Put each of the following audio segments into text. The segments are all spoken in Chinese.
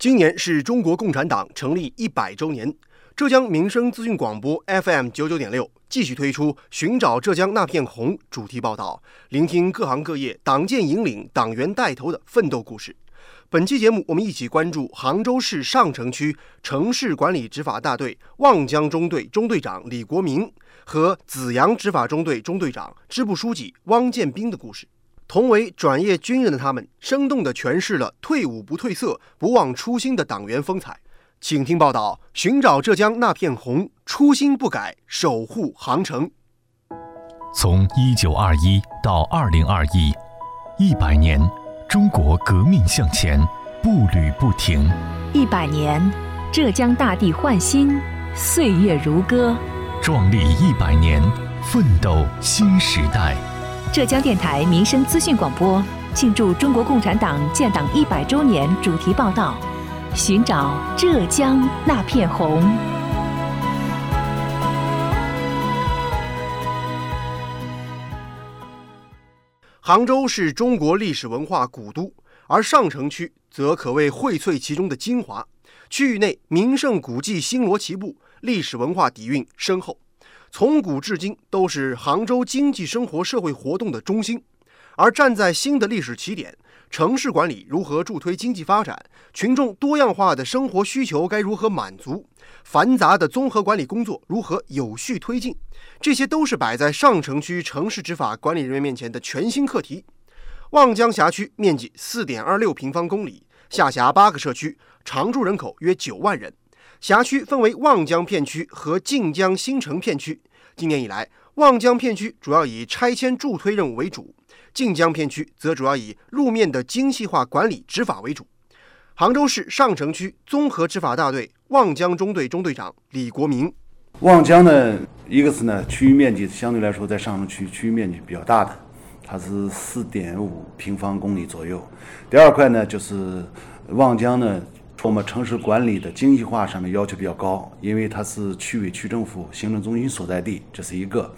今年是中国共产党成立一百周年，浙江民生资讯广播 FM 九九点六继续推出《寻找浙江那片红》主题报道，聆听各行各业党建引领、党员带头的奋斗故事。本期节目，我们一起关注杭州市上城区城市管理执法大队望江中队中队长李国民和紫阳执法中队中队长、支部书记汪建兵的故事。同为转业军人的他们，生动地诠释了“退伍不褪色、不忘初心”的党员风采。请听报道：寻找浙江那片红，初心不改，守护航程。从一九二一到二零二一，一百年，中国革命向前，步履不停。一百年，浙江大地焕新，岁月如歌。壮丽一百年，奋斗新时代。浙江电台民生资讯广播庆祝中国共产党建党一百周年主题报道：寻找浙江那片红。杭州是中国历史文化古都，而上城区则可谓荟萃其中的精华。区域内名胜古迹星罗棋布，历史文化底蕴深厚。从古至今都是杭州经济生活社会活动的中心，而站在新的历史起点，城市管理如何助推经济发展？群众多样化的生活需求该如何满足？繁杂的综合管理工作如何有序推进？这些都是摆在上城区城市执法管理人员面前的全新课题。望江辖区面积四点二六平方公里，下辖八个社区，常住人口约九万人。辖区分为望江片区和晋江新城片区。今年以来，望江片区主要以拆迁助推任务为主，晋江片区则主要以路面的精细化管理执法为主。杭州市上城区综合执法大队望江中队中队长李国民：望江呢，一个是呢，区域面积相对来说在上城区区域面积比较大的，它是四点五平方公里左右。第二块呢，就是望江呢。我们城市管理的精细化上面要求比较高，因为它是区委区政府行政中心所在地，这是一个。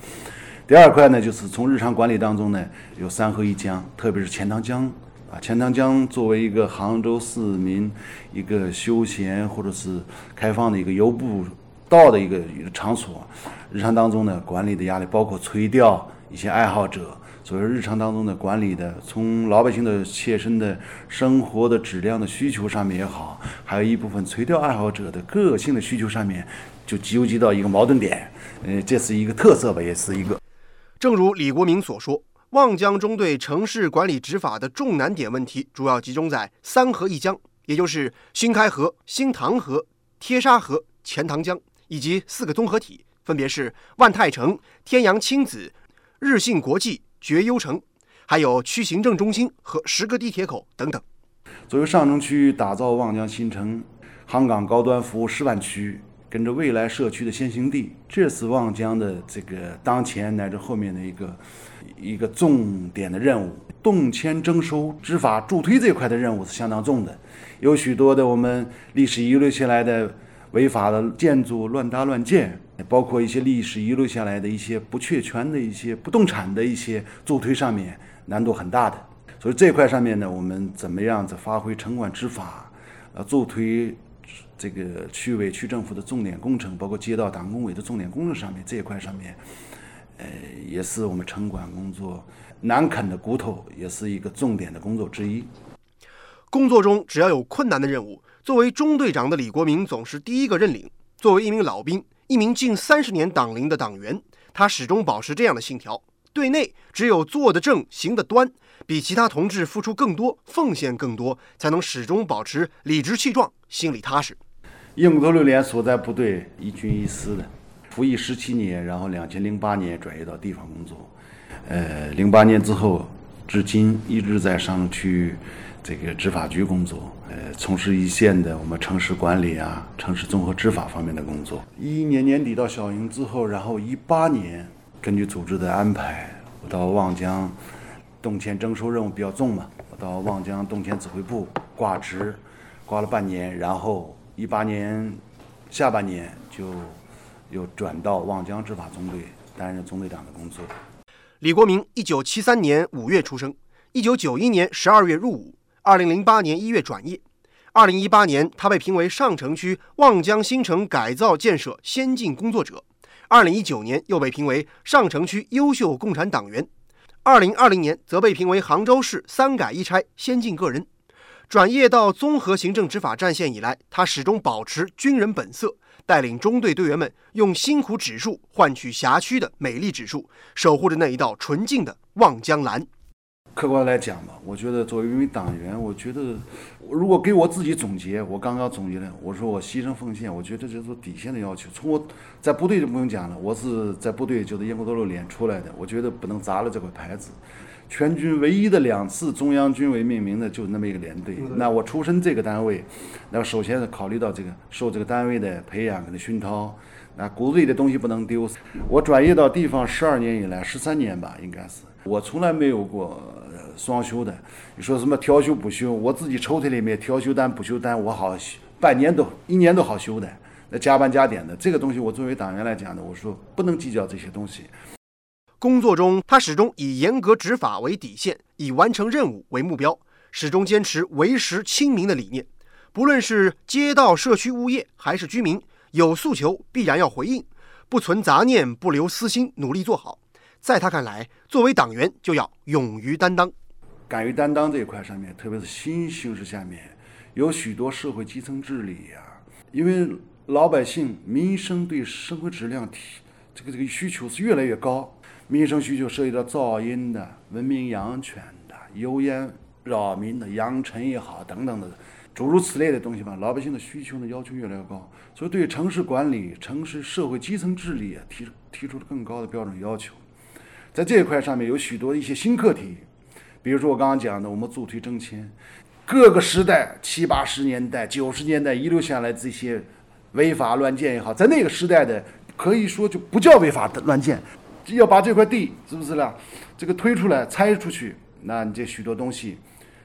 第二块呢，就是从日常管理当中呢，有三河一江，特别是钱塘江啊，钱塘江作为一个杭州市民一个休闲或者是开放的一个游步道的一个一个场所，日常当中呢，管理的压力包括垂钓一些爱好者。所以日常当中的管理的，从老百姓的切身的生活的质量的需求上面也好，还有一部分垂钓爱好者的个性的需求上面，就纠集到一个矛盾点。呃，这是一个特色吧，也是一个。正如李国民所说，望江中队城市管理执法的重难点问题，主要集中在三河一江，也就是新开河、新塘河、贴沙河、钱塘江，以及四个综合体，分别是万泰城、天阳亲子、日信国际。绝优城，还有区行政中心和十个地铁口等等。作为上城区打造望江新城、杭港高端服务示范区，跟着未来社区的先行地，这是望江的这个当前乃至后面的一个一个重点的任务。动迁征收、执法助推这块的任务是相当重的，有许多的我们历史遗留下来的违法的建筑乱搭乱建。包括一些历史遗留下来的一些不确权的一些不动产的一些助推上面难度很大的，所以这块上面呢，我们怎么样子发挥城管执法，呃，助推这个区委区政府的重点工程，包括街道党工委的重点工程上面这一块上面，呃，也是我们城管工作难啃的骨头，也是一个重点的工作之一。工作中只要有困难的任务，作为中队长的李国民总是第一个认领。作为一名老兵。一名近三十年党龄的党员，他始终保持这样的信条：对内只有做得正、行得端，比其他同志付出更多、奉献更多，才能始终保持理直气壮、心里踏实。应头六连所在部队一军一师的，服役十七年，然后两千零八年转业到地方工作，呃，零八年之后，至今一直在上区。这个执法局工作，呃，从事一线的我们城市管理啊、城市综合执法方面的工作。一一年年底到小营之后，然后一八年根据组织的安排，我到望江动迁征收任务比较重嘛，我到望江动迁指挥部挂职，挂了半年，然后一八年下半年就又转到望江执法中队担任中队长的工作。李国明，一九七三年五月出生，一九九一年十二月入伍。二零零八年一月转业，二零一八年，他被评为上城区望江新城改造建设先进工作者。二零一九年，又被评为上城区优秀共产党员。二零二零年，则被评为杭州市三改一拆先进个人。转业到综合行政执法战线以来，他始终保持军人本色，带领中队队员们用辛苦指数换取辖区的美丽指数，守护着那一道纯净的望江蓝。客观来讲吧，我觉得作为一名党员，我觉得如果给我自己总结，我刚刚总结了，我说我牺牲奉献，我觉得这是底线的要求。从我在部队就不用讲了，我是在部队就是英国多肉连出来的，我觉得不能砸了这块牌子。全军唯一的两次中央军委命名的就那么一个连队，那我出身这个单位，那首先是考虑到这个受这个单位的培养跟熏陶，那骨子里的东西不能丢。我转业到地方十二年以来，十三年吧，应该是我从来没有过。双休的，你说什么调休补休？我自己抽屉里面调休单补休单，我好半年都一年都好休的，那加班加点的这个东西，我作为党员来讲呢，我说不能计较这些东西。工作中，他始终以严格执法为底线，以完成任务为目标，始终坚持为实亲民的理念。不论是街道、社区、物业还是居民，有诉求必然要回应，不存杂念，不留私心，努力做好。在他看来，作为党员就要勇于担当。敢于担当这一块上面，特别是新形势下面，有许多社会基层治理呀。因为老百姓民生对生活质量提这个这个需求是越来越高，民生需求涉及到噪音的、文明养犬的、油烟扰民的、扬尘也好等等的诸如此类的东西吧。老百姓的需求呢要求越来越高，所以对城市管理、城市社会基层治理啊提提出了更高的标准要求。在这一块上面，有许多一些新课题。比如说我刚刚讲的，我们助推征迁，各个时代七八十年代、九十年代遗留下来这些违法乱建也好，在那个时代的可以说就不叫违法的乱建，要把这块地是不是啦？这个推出来拆出去，那你这许多东西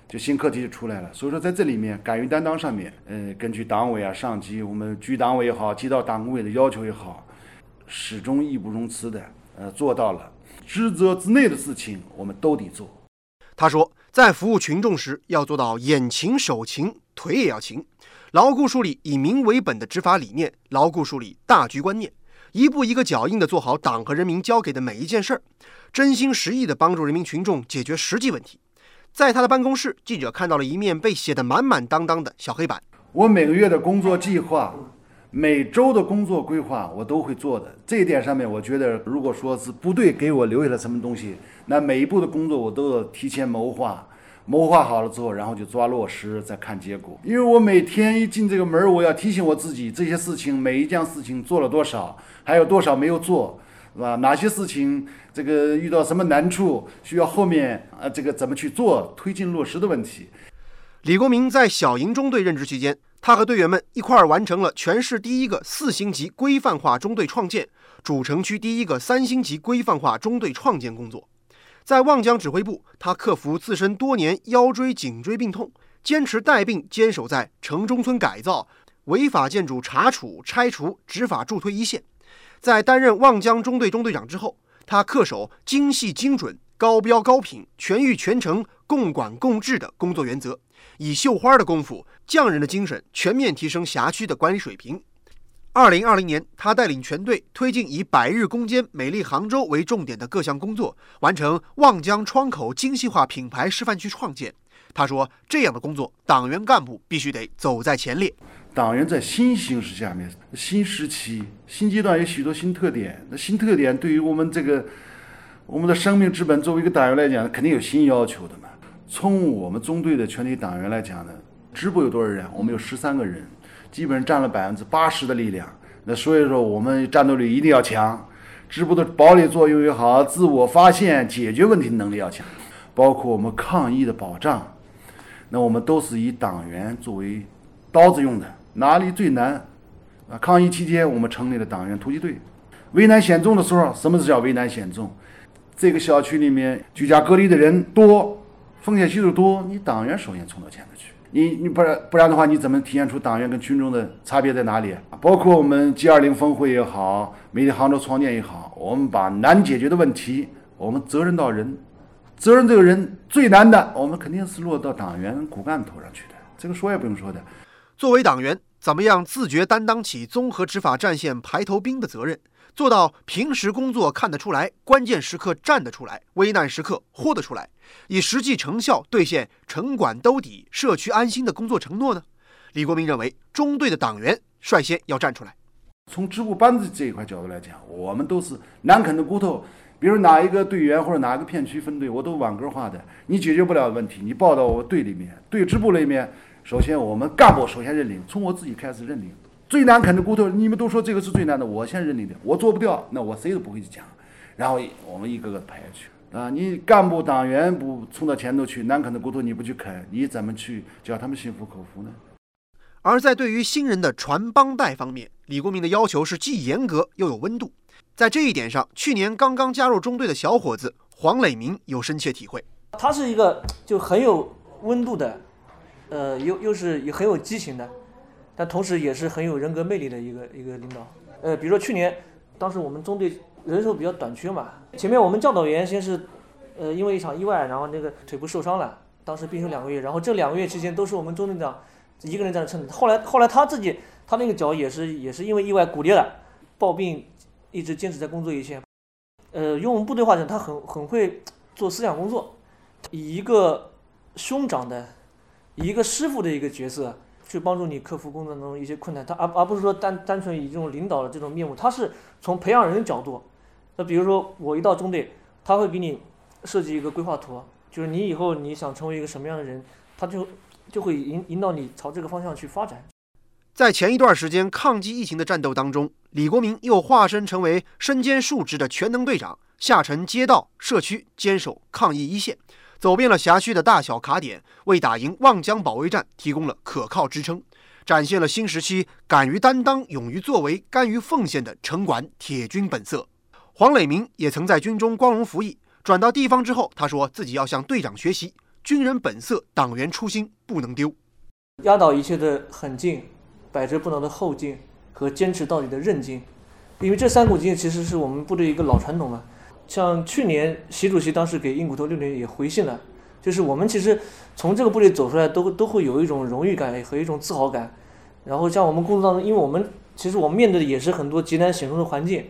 就新课题就出来了。所以说在这里面敢于担当上面，嗯，根据党委啊、上级、我们局党委也好、街道党工委的要求也好，始终义不容辞的呃做到了职责之内的事情，我们都得做。他说，在服务群众时，要做到眼勤手勤，腿也要勤，牢固树立以民为本的执法理念，牢固树立大局观念，一步一个脚印地做好党和人民交给的每一件事儿，真心实意地帮助人民群众解决实际问题。在他的办公室，记者看到了一面被写得满满当当的小黑板。我每个月的工作计划。每周的工作规划我都会做的，这一点上面，我觉得如果说是部队给我留下了什么东西，那每一步的工作我都要提前谋划，谋划好了之后，然后就抓落实，再看结果。因为我每天一进这个门，我要提醒我自己这些事情，每一件事情做了多少，还有多少没有做，是吧？哪些事情这个遇到什么难处，需要后面啊这个怎么去做，推进落实的问题。李国民在小营中队任职期间。他和队员们一块儿完成了全市第一个四星级规范化中队创建、主城区第一个三星级规范化中队创建工作。在望江指挥部，他克服自身多年腰椎颈椎病痛，坚持带病坚守在城中村改造、违法建筑查处拆除、执法助推一线。在担任望江中队中队长之后，他恪守精细精准、高标高品、全域全程、共管共治的工作原则。以绣花的功夫、匠人的精神，全面提升辖区的管理水平。二零二零年，他带领全队推进以“百日攻坚美丽杭州”为重点的各项工作，完成望江窗口精细化品牌示范区创建。他说：“这样的工作，党员干部必须得走在前列。党员在新形势下面、新时期、新阶段有许多新特点。那新特点对于我们这个我们的生命之本，作为一个党员来讲，肯定有新要求的嘛。”从我们中队的全体党员来讲呢，支部有多少人？我们有十三个人，基本上占了百分之八十的力量。那所以说，我们战斗力一定要强，支部的保理作用也好，自我发现、解决问题能力要强，包括我们抗疫的保障，那我们都是以党员作为刀子用的。哪里最难？啊，抗疫期间我们成立了党员突击队。危难险重的时候，什么是叫危难险重？这个小区里面居家隔离的人多。风险系数多，你党员首先冲到前头去。你你不然不然的话，你怎么体现出党员跟群众的差别在哪里？包括我们 G20 峰会也好，美丽杭州创建也好，我们把难解决的问题，我们责任到人，责任这个人最难的，我们肯定是落到党员骨干头上去的。这个说也不用说的。作为党员，怎么样自觉担当起综合执法战线排头兵的责任，做到平时工作看得出来，关键时刻站得出来，危难时刻豁得出来，以实际成效兑现城管兜底、社区安心的工作承诺呢？李国民认为，中队的党员率先要站出来。从支部班子这一块角度来讲，我们都是难啃的骨头。比如哪一个队员或者哪个片区分队，我都网格化的。你解决不了的问题，你报到我队里面，队支部里面。首先，我们干部首先认领，从我自己开始认领。最难啃的骨头，你们都说这个是最难的，我先认领的。我做不掉，那我谁都不会去讲。然后我们一个个排下去啊！你干部党员不冲到前头去，难啃的骨头你不去啃，你怎么去叫他们心服口服呢？而在对于新人的传帮带方面，李国民的要求是既严格又有温度。在这一点上，去年刚刚加入中队的小伙子黄磊明有深切体会。他是一个就很有温度的，呃，又又是也很有激情的，但同时也是很有人格魅力的一个一个领导。呃，比如说去年，当时我们中队人手比较短缺嘛，前面我们教导员先是，呃，因为一场意外，然后那个腿部受伤了，当时病休两个月，然后这两个月期间都是我们中队长。一个人在那撑着，后来后来他自己，他那个脚也是也是因为意外骨裂了，抱病一直坚持在工作一线。呃，用我们部队话讲，他很很会做思想工作，以一个兄长的，以一个师傅的一个角色去帮助你克服工作中一些困难。他而而不是说单单纯以这种领导的这种面目，他是从培养人的角度。那比如说我一到中队，他会给你设计一个规划图，就是你以后你想成为一个什么样的人，他就。就会引引导你朝这个方向去发展。在前一段时间抗击疫情的战斗当中，李国民又化身成为身兼数职的全能队长，下沉街道、社区，坚守抗疫一线，走遍了辖区的大小卡点，为打赢望江保卫战提供了可靠支撑，展现了新时期敢于担当、勇于作为、甘于奉献的城管铁军本色。黄磊明也曾在军中光荣服役，转到地方之后，他说自己要向队长学习。军人本色，党员初心不能丢。压倒一切的狠劲，百折不挠的后劲和坚持到底的韧劲，因为这三股劲其实是我们部队一个老传统了。像去年习主席当时给硬骨头六连也回信了，就是我们其实从这个部队走出来，都都会有一种荣誉感和一种自豪感。然后像我们工作当中，因为我们其实我们面对的也是很多极难险中的环境，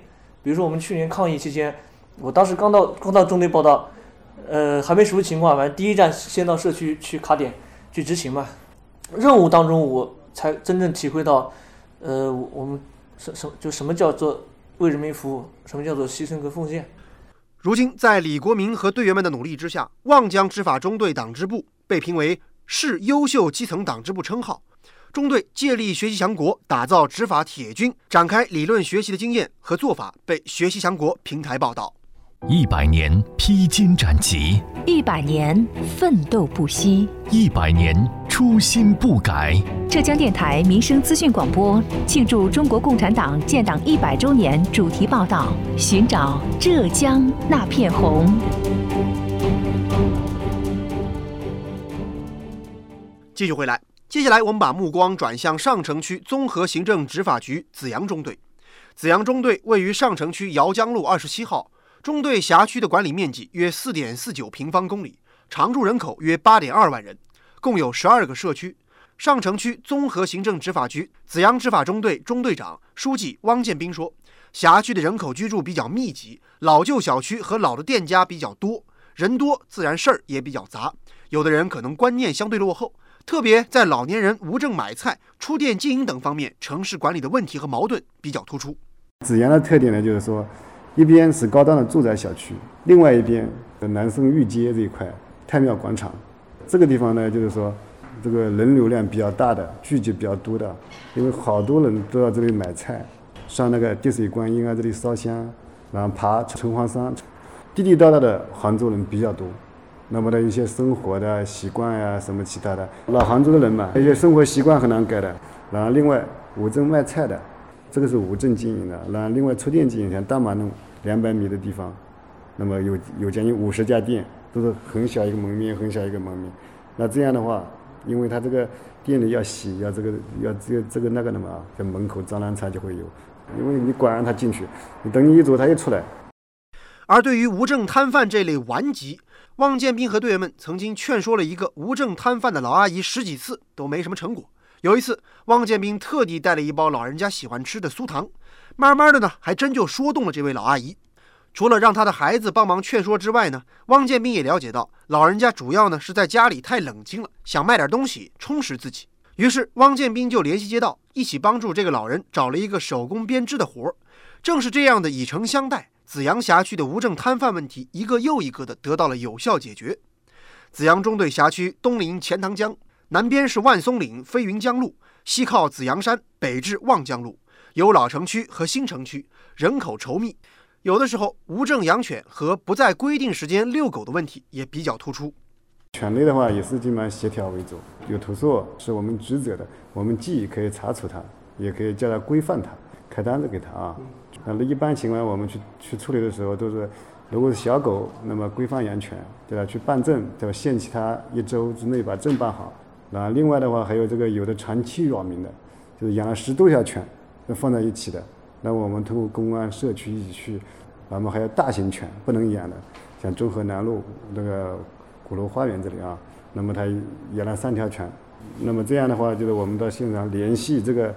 比如说我们去年抗疫期间，我当时刚到刚到中队报道。呃，还没熟悉情况，反正第一站先到社区去卡点去执行嘛。任务当中，我才真正体会到，呃，我们什什就什么叫做为人民服务，什么叫做牺牲和奉献。如今，在李国民和队员们的努力之下，望江执法中队党支部被评为市优秀基层党支部称号。中队借力学习强国，打造执法铁军，展开理论学习的经验和做法被学习强国平台报道。一百年披荆斩棘，一百年奋斗不息，一百年初心不改。浙江电台民生资讯广播庆祝中国共产党建党一百周年主题报道：寻找浙江那片红。继续回来，接下来我们把目光转向上城区综合行政执法局紫阳中队。紫阳中队位于上城区姚江路二十七号。中队辖区的管理面积约四点四九平方公里，常住人口约八点二万人，共有十二个社区。上城区综合行政执法局紫阳执法中队中队长、书记汪建兵说：“辖区的人口居住比较密集，老旧小区和老的店家比较多，人多自然事儿也比较杂。有的人可能观念相对落后，特别在老年人无证买菜、出店经营等方面，城市管理的问题和矛盾比较突出。”紫阳的特点呢，就是说。一边是高档的住宅小区，另外一边的南生御街这一块太庙广场，这个地方呢，就是说这个人流量比较大的，聚集比较多的，因为好多人都到这里买菜，上那个滴水观音啊，这里烧香，然后爬城隍山，地地道道的杭州人比较多。那么的一些生活的习惯呀，什么其他的，老杭州的人嘛，一些生活习惯很难改的。然后另外无证卖菜的，这个是无证经营的。然后另外出店经营，像大马路。两百米的地方，那么有有将近五十家店，都是很小一个门面，很小一个门面。那这样的话，因为他这个店里要洗，要这个要这个这个那个的嘛，在门口脏乱差就会有，因为你管让他进去，你等你一走他又出来。而对于无证摊贩这类顽疾，汪建斌和队员们曾经劝说了一个无证摊贩的老阿姨十几次，都没什么成果。有一次，汪建斌特地带了一包老人家喜欢吃的酥糖，慢慢的呢，还真就说动了这位老阿姨。除了让他的孩子帮忙劝说之外呢，汪建斌也了解到，老人家主要呢是在家里太冷清了，想卖点东西充实自己。于是，汪建斌就联系街道，一起帮助这个老人找了一个手工编织的活儿。正是这样的以诚相待，紫阳辖区的无证摊贩问题一个又一个的得到了有效解决。紫阳中队辖区东临钱塘江，南边是万松岭飞云江路，西靠紫阳山，北至望江路，有老城区和新城区，人口稠密。有的时候，无证养犬和不在规定时间遛狗的问题也比较突出。犬类的话，也是基本上协调为主，有投诉是我们职责的，我们既可以查处它，也可以叫它规范它，开单子给他啊。那么一般情况，我们去去处理的时候，都是如果是小狗，那么规范养犬，对吧？去办证，对吧？限期它一周之内把证办好。那另外的话，还有这个有的长期扰民的，就是养了十多条犬，那放在一起的。那我们通过公安、社区一起去，那么还有大型犬不能养的，像中河南路那个鼓楼花园这里啊，那么他养了三条犬，那么这样的话，就是我们到现场联系这个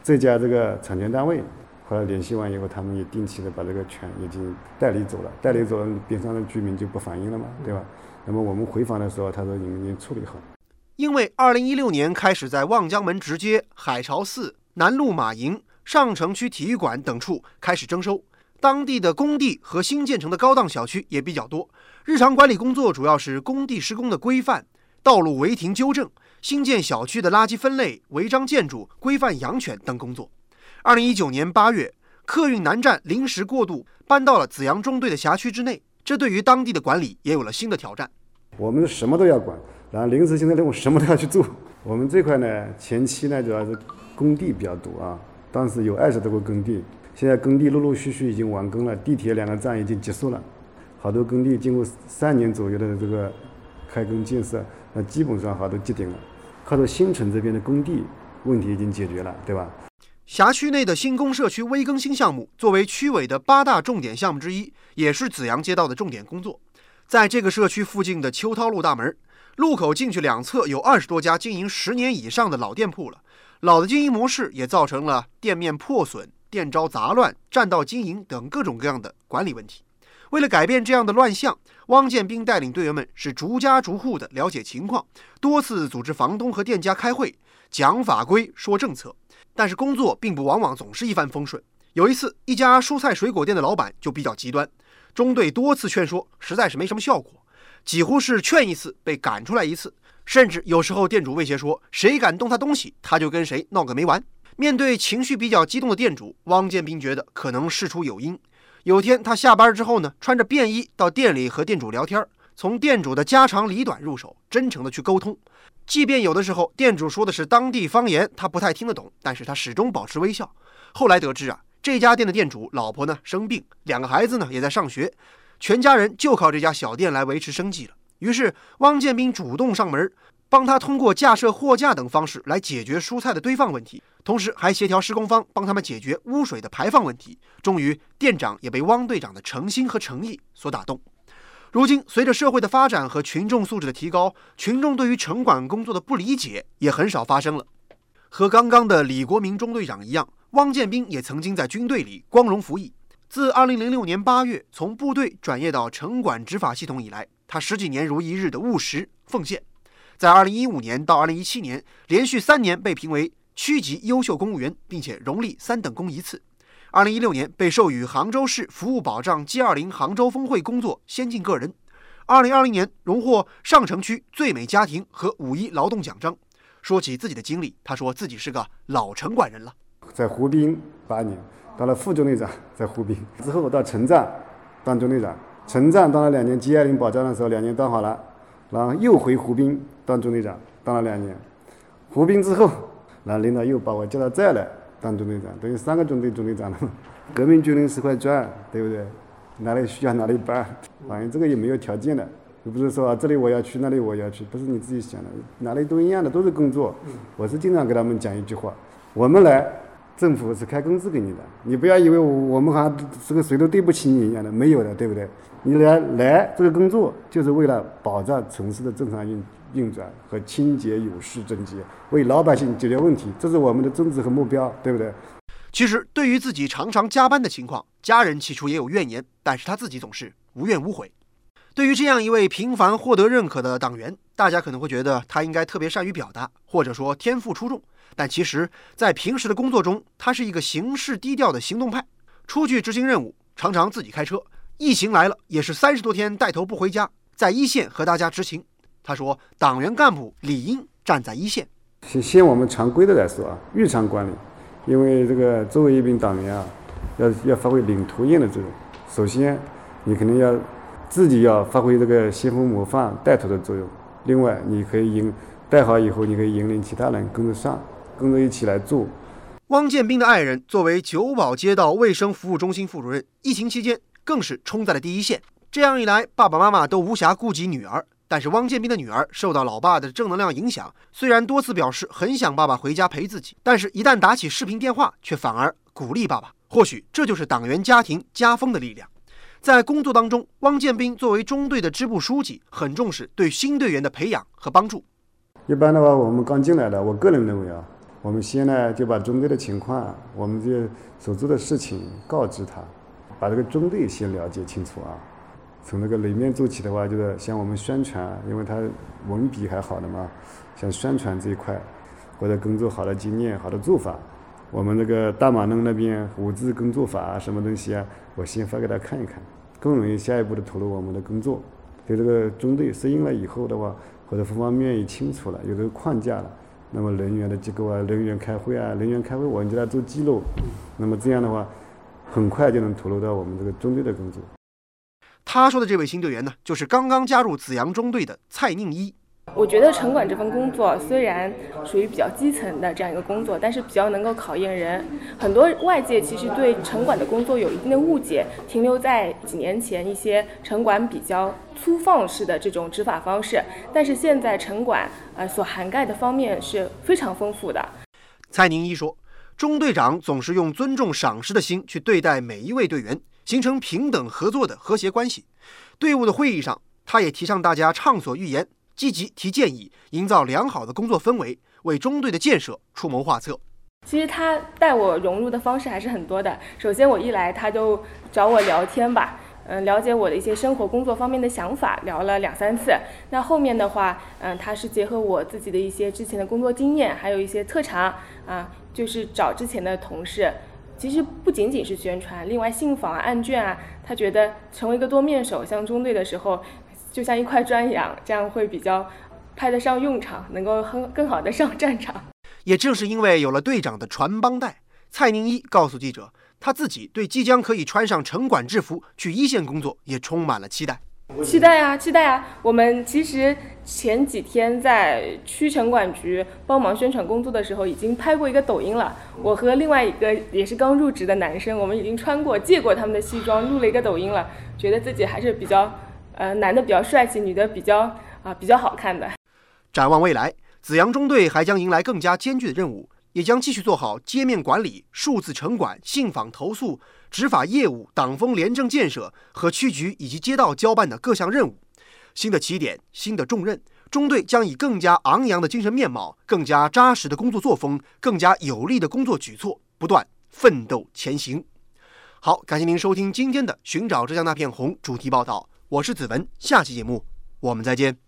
这家这个产权单位，后来联系完以后，他们也定期的把这个犬已经代理走了，代理走了，边上的居民就不反映了嘛，对吧？那么我们回访的时候，他说你们已经处理好。因为二零一六年开始在望江门直街、海潮寺、南路马营。上城区体育馆等处开始征收，当地的工地和新建成的高档小区也比较多。日常管理工作主要是工地施工的规范、道路违停纠正、新建小区的垃圾分类、违章建筑、规范养犬等工作。二零一九年八月，客运南站临时过渡搬到了紫阳中队的辖区之内，这对于当地的管理也有了新的挑战。我们什么都要管，然后临时性的任务什么都要去做。我们这块呢，前期呢主要是工地比较多啊。当时有二十多个耕地，现在耕地陆陆续续已经完工了，地铁两个站已经结束了，好多耕地经过三年左右的这个开工建设，那基本上好多结顶了。靠着新城这边的工地问题已经解决了，对吧？辖区内的新工社区微更新项目，作为区委的八大重点项目之一，也是紫阳街道的重点工作。在这个社区附近的秋涛路大门路口进去两侧，有二十多家经营十年以上的老店铺了。老的经营模式也造成了店面破损、店招杂乱、占道经营等各种各样的管理问题。为了改变这样的乱象，汪建斌带领队员们是逐家逐户的了解情况，多次组织房东和店家开会，讲法规、说政策。但是工作并不往往总是一帆风顺。有一次，一家蔬菜水果店的老板就比较极端，中队多次劝说，实在是没什么效果，几乎是劝一次被赶出来一次。甚至有时候，店主威胁说：“谁敢动他东西，他就跟谁闹个没完。”面对情绪比较激动的店主，汪建斌觉得可能事出有因。有天他下班之后呢，穿着便衣到店里和店主聊天，从店主的家长里短入手，真诚的去沟通。即便有的时候店主说的是当地方言，他不太听得懂，但是他始终保持微笑。后来得知啊，这家店的店主老婆呢生病，两个孩子呢也在上学，全家人就靠这家小店来维持生计了。于是，汪建斌主动上门，帮他通过架设货架等方式来解决蔬菜的堆放问题，同时还协调施工方帮他们解决污水的排放问题。终于，店长也被汪队长的诚心和诚意所打动。如今，随着社会的发展和群众素质的提高，群众对于城管工作的不理解也很少发生了。和刚刚的李国民中队长一样，汪建斌也曾经在军队里光荣服役。自2006年8月从部队转业到城管执法系统以来，他十几年如一日的务实奉献，在二零一五年到二零一七年连续三年被评为区级优秀公务员，并且荣立三等功一次。二零一六年被授予杭州市服务保障 G 二零杭州峰会工作先进个人。二零二零年荣获上城区最美家庭和五一劳动奖章。说起自己的经历，他说自己是个老城管人了，在湖滨八年，当了副中队长，在湖滨之后到城站当中队长。城站当了两年，G 二零保障的时候两年当好了，然后又回湖滨当中队长，当了两年。湖滨之后，然后领导又把我叫到这儿来当中队长，等于三个中队中队长了。革命军人是块砖，对不对？哪里需要哪里搬，反正这个也没有条件的，又不是说这里我要去，那里我要去，不是你自己想的，哪里都一样的，都是工作。我是经常给他们讲一句话：我们来政府是开工资给你的，你不要以为我们好像这个谁都对不起你一样的，没有的，对不对？你来来这个工作就是为了保障城市的正常运运转和清洁有序整洁，为老百姓解决问题，这是我们的宗旨和目标，对不对？其实，对于自己常常加班的情况，家人起初也有怨言，但是他自己总是无怨无悔。对于这样一位频繁获得认可的党员，大家可能会觉得他应该特别善于表达，或者说天赋出众。但其实，在平时的工作中，他是一个行事低调的行动派。出去执行任务，常常自己开车；疫情来了，也是三十多天带头不回家，在一线和大家执勤。他说：“党员干部理应站在一线。”先先我们常规的来说啊，日常管理。因为这个作为一名党员啊，要要发挥领头雁的作用。首先，你肯定要自己要发挥这个先锋模范带头的作用。另外，你可以引带好以后，你可以引领其他人跟着上，跟着一起来做。汪建斌的爱人作为九堡街道卫生服务中心副主任，疫情期间更是冲在了第一线。这样一来，爸爸妈妈都无暇顾及女儿。但是汪建斌的女儿受到老爸的正能量影响，虽然多次表示很想爸爸回家陪自己，但是一旦打起视频电话，却反而鼓励爸爸。或许这就是党员家庭家风的力量。在工作当中，汪建斌作为中队的支部书记，很重视对新队员的培养和帮助。一般的话，我们刚进来的，我个人认为啊，我们先呢就把中队的情况，我们这些所做的事情告知他，把这个中队先了解清楚啊。从那个里面做起的话，就是像我们宣传，因为他文笔还好的嘛，像宣传这一块，或者工作好的经验、好的做法，我们那个大马弄那边五字工作法啊，什么东西啊，我先发给他看一看，更容易下一步的投入我们的工作。对这个中队适应了以后的话，或者方方面面也清楚了，有这个框架了，那么人员的结构啊，人员开会啊，人员开会我们就来做记录，那么这样的话，很快就能投入到我们这个中队的工作。他说的这位新队员呢，就是刚刚加入紫阳中队的蔡宁一。我觉得城管这份工作虽然属于比较基层的这样一个工作，但是比较能够考验人。很多外界其实对城管的工作有一定的误解，停留在几年前一些城管比较粗放式的这种执法方式。但是现在城管呃所涵盖的方面是非常丰富的。蔡宁一说，中队长总是用尊重赏识的心去对待每一位队员。形成平等合作的和谐关系。队伍的会议上，他也提倡大家畅所欲言，积极提建议，营造良好的工作氛围，为中队的建设出谋划策。其实他带我融入的方式还是很多的。首先我一来，他就找我聊天吧，嗯，了解我的一些生活工作方面的想法，聊了两三次。那后面的话，嗯，他是结合我自己的一些之前的工作经验，还有一些特长啊，就是找之前的同事。其实不仅仅是宣传，另外信访啊、案卷啊，他觉得成为一个多面手，像中队的时候，就像一块砖一样，这样会比较派得上用场，能够更更好的上战场。也正是因为有了队长的传帮带，蔡宁一告诉记者，他自己对即将可以穿上城管制服去一线工作也充满了期待。期待啊，期待啊！我们其实前几天在区城管局帮忙宣传工作的时候，已经拍过一个抖音了。我和另外一个也是刚入职的男生，我们已经穿过、借过他们的西装，录了一个抖音了。觉得自己还是比较，呃，男的比较帅气，女的比较啊比较好看的。展望未来，紫阳中队还将迎来更加艰巨的任务。也将继续做好街面管理、数字城管、信访投诉、执法业务、党风廉政建设和区局以及街道交办的各项任务。新的起点，新的重任，中队将以更加昂扬的精神面貌、更加扎实的工作作风、更加有力的工作举措，不断奋斗前行。好，感谢您收听今天的《寻找浙江那片红》主题报道，我是子文，下期节目我们再见。